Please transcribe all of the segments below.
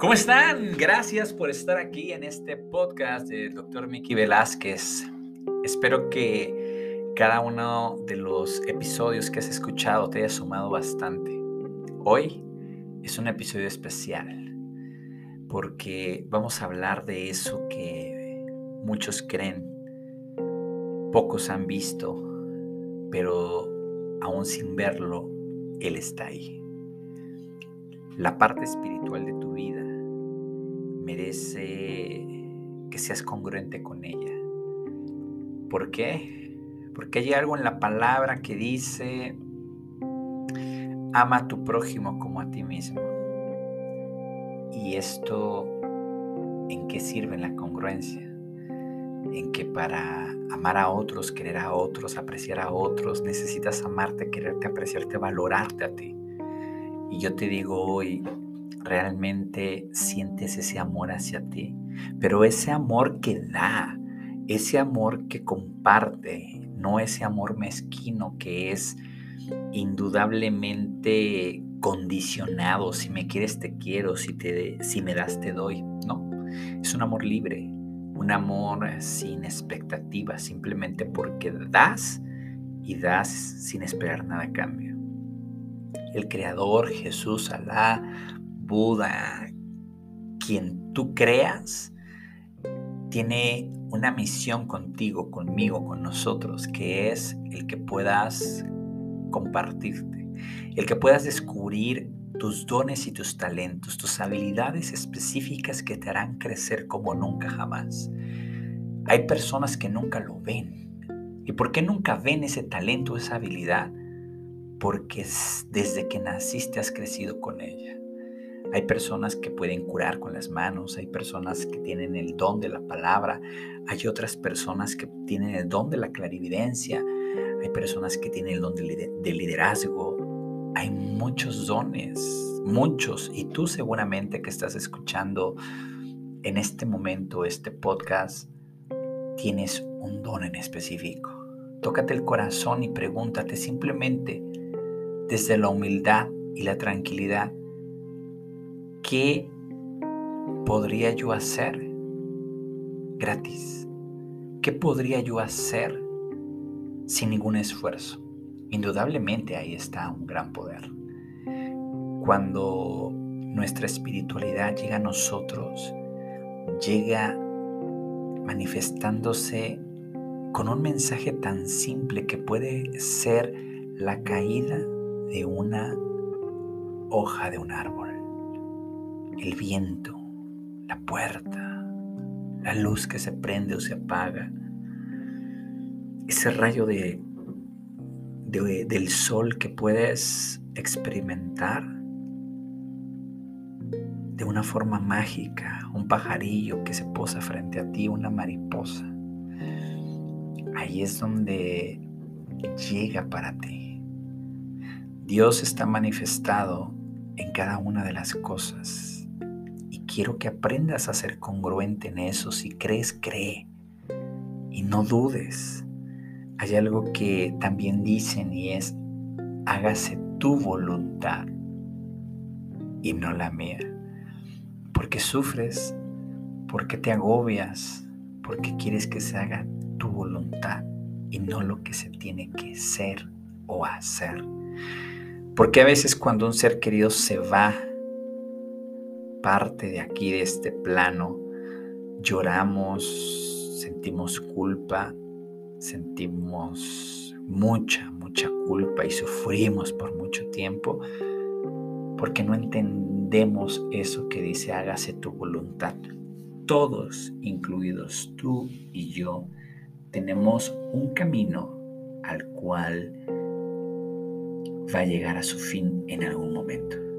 ¿Cómo están? Gracias por estar aquí en este podcast del Dr. Miki Velázquez. Espero que cada uno de los episodios que has escuchado te haya sumado bastante. Hoy es un episodio especial porque vamos a hablar de eso que muchos creen, pocos han visto, pero aún sin verlo, Él está ahí. La parte espiritual de tu vida merece que seas congruente con ella. ¿Por qué? Porque hay algo en la palabra que dice, ama a tu prójimo como a ti mismo. Y esto, ¿en qué sirve la congruencia? En que para amar a otros, querer a otros, apreciar a otros, necesitas amarte, quererte, apreciarte, valorarte a ti. Y yo te digo hoy, realmente sientes ese amor hacia ti, pero ese amor que da, ese amor que comparte, no ese amor mezquino que es indudablemente condicionado, si me quieres te quiero, si, te, si me das te doy, no, es un amor libre, un amor sin expectativas, simplemente porque das y das sin esperar nada a cambio. El Creador, Jesús, Alá, Buda, quien tú creas, tiene una misión contigo, conmigo, con nosotros, que es el que puedas compartirte, el que puedas descubrir tus dones y tus talentos, tus habilidades específicas que te harán crecer como nunca jamás. Hay personas que nunca lo ven. ¿Y por qué nunca ven ese talento, esa habilidad? Porque desde que naciste has crecido con ella. Hay personas que pueden curar con las manos, hay personas que tienen el don de la palabra, hay otras personas que tienen el don de la clarividencia, hay personas que tienen el don del liderazgo, hay muchos dones, muchos, y tú seguramente que estás escuchando en este momento este podcast, tienes un don en específico. Tócate el corazón y pregúntate simplemente desde la humildad y la tranquilidad, ¿qué podría yo hacer gratis? ¿Qué podría yo hacer sin ningún esfuerzo? Indudablemente ahí está un gran poder. Cuando nuestra espiritualidad llega a nosotros, llega manifestándose con un mensaje tan simple que puede ser la caída de una hoja de un árbol el viento, la puerta, la luz que se prende o se apaga, ese rayo de, del sol que puedes experimentar de una forma mágica, un pajarillo que se posa frente a ti, una mariposa. Ahí es donde llega para ti. Dios está manifestado en cada una de las cosas quiero que aprendas a ser congruente en eso. Si crees, cree. Y no dudes. Hay algo que también dicen y es, hágase tu voluntad y no la mía. Porque sufres, porque te agobias, porque quieres que se haga tu voluntad y no lo que se tiene que ser o hacer. Porque a veces cuando un ser querido se va, parte de aquí, de este plano, lloramos, sentimos culpa, sentimos mucha, mucha culpa y sufrimos por mucho tiempo porque no entendemos eso que dice hágase tu voluntad. Todos, incluidos tú y yo, tenemos un camino al cual va a llegar a su fin en algún momento.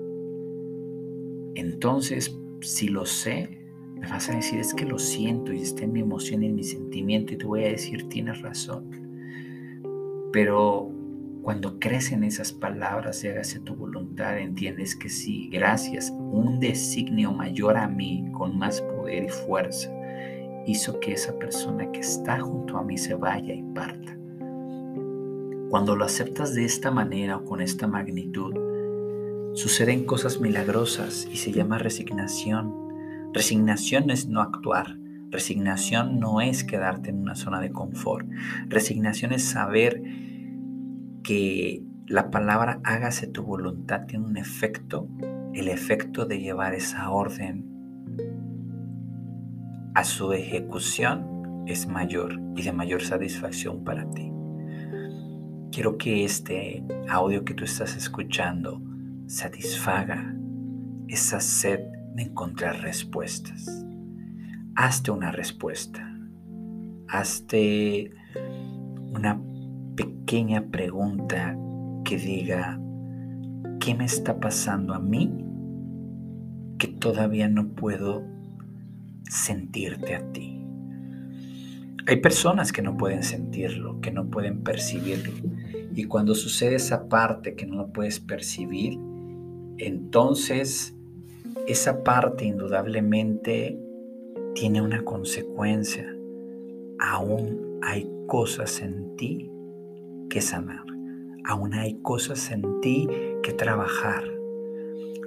Entonces, si lo sé, me vas a decir, es que lo siento y está en mi emoción y en mi sentimiento y te voy a decir, tienes razón. Pero cuando crees en esas palabras y hágase tu voluntad, entiendes que sí, gracias, un designio mayor a mí, con más poder y fuerza, hizo que esa persona que está junto a mí se vaya y parta. Cuando lo aceptas de esta manera o con esta magnitud, suceden cosas milagrosas y se llama resignación. Resignación es no actuar. Resignación no es quedarte en una zona de confort. Resignación es saber que la palabra hágase tu voluntad tiene un efecto, el efecto de llevar esa orden a su ejecución es mayor y de mayor satisfacción para ti. Quiero que este audio que tú estás escuchando satisfaga esa sed de encontrar respuestas. Hazte una respuesta. Hazte una pequeña pregunta que diga, ¿qué me está pasando a mí que todavía no puedo sentirte a ti? Hay personas que no pueden sentirlo, que no pueden percibirlo. Y cuando sucede esa parte que no lo puedes percibir, entonces esa parte indudablemente tiene una consecuencia. Aún hay cosas en ti que sanar. Aún hay cosas en ti que trabajar.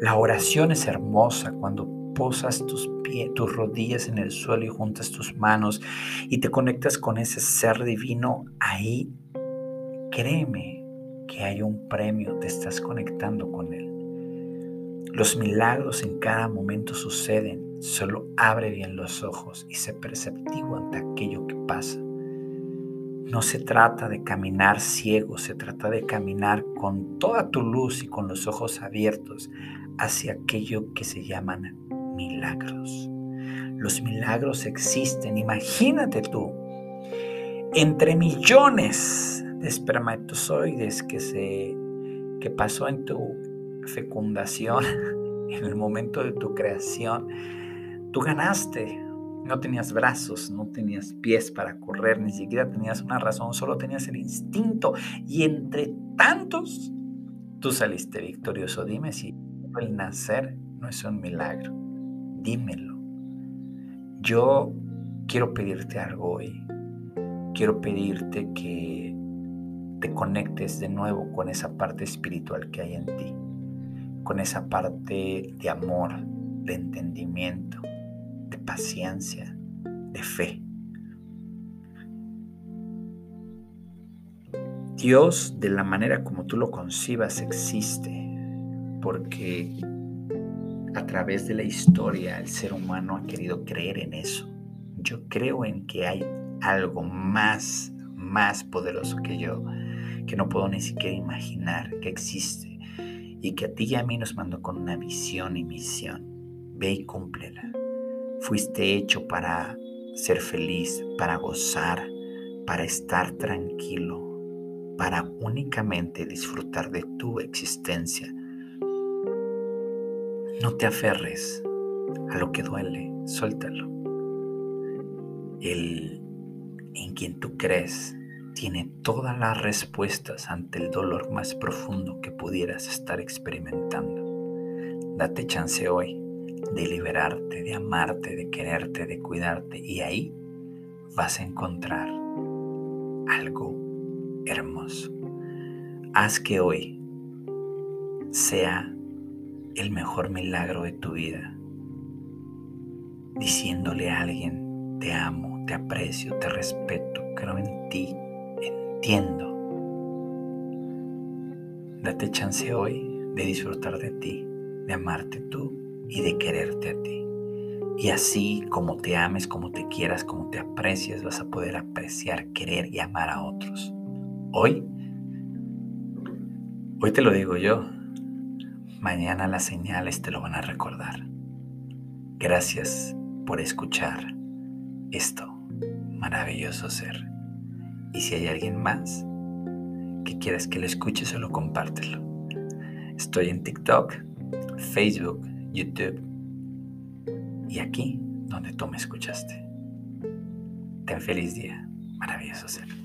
La oración es hermosa cuando posas tus, pies, tus rodillas en el suelo y juntas tus manos y te conectas con ese ser divino, ahí créeme que hay un premio, te estás conectando con él. Los milagros en cada momento suceden, solo abre bien los ojos y sé perceptivo ante aquello que pasa. No se trata de caminar ciego, se trata de caminar con toda tu luz y con los ojos abiertos hacia aquello que se llaman milagros. Los milagros existen, imagínate tú, entre millones de espermatozoides que se que pasó en tu fecundación, en el momento de tu creación, tú ganaste. No tenías brazos, no tenías pies para correr, ni siquiera tenías una razón, solo tenías el instinto. Y entre tantos, tú saliste victorioso. Dime si el nacer no es un milagro dímelo. Yo quiero pedirte algo hoy. Quiero pedirte que te conectes de nuevo con esa parte espiritual que hay en ti, con esa parte de amor, de entendimiento, de paciencia, de fe. Dios, de la manera como tú lo concibas, existe, porque a través de la historia el ser humano ha querido creer en eso. Yo creo en que hay algo más, más poderoso que yo, que no puedo ni siquiera imaginar que existe y que a ti y a mí nos mandó con una visión y misión. Ve y cúmplela. Fuiste hecho para ser feliz, para gozar, para estar tranquilo, para únicamente disfrutar de tu existencia no te aferres a lo que duele, suéltalo. El en quien tú crees tiene todas las respuestas ante el dolor más profundo que pudieras estar experimentando. Date chance hoy de liberarte, de amarte, de quererte, de cuidarte y ahí vas a encontrar algo hermoso. Haz que hoy sea el mejor milagro de tu vida, diciéndole a alguien, te amo, te aprecio, te respeto, creo en ti, entiendo. Date chance hoy de disfrutar de ti, de amarte tú y de quererte a ti. Y así como te ames, como te quieras, como te aprecias, vas a poder apreciar, querer y amar a otros. Hoy, hoy te lo digo yo, Mañana las señales te lo van a recordar. Gracias por escuchar esto, maravilloso ser. Y si hay alguien más que quieras que lo escuche, solo compártelo. Estoy en TikTok, Facebook, YouTube y aquí donde tú me escuchaste. Ten feliz día, maravilloso ser.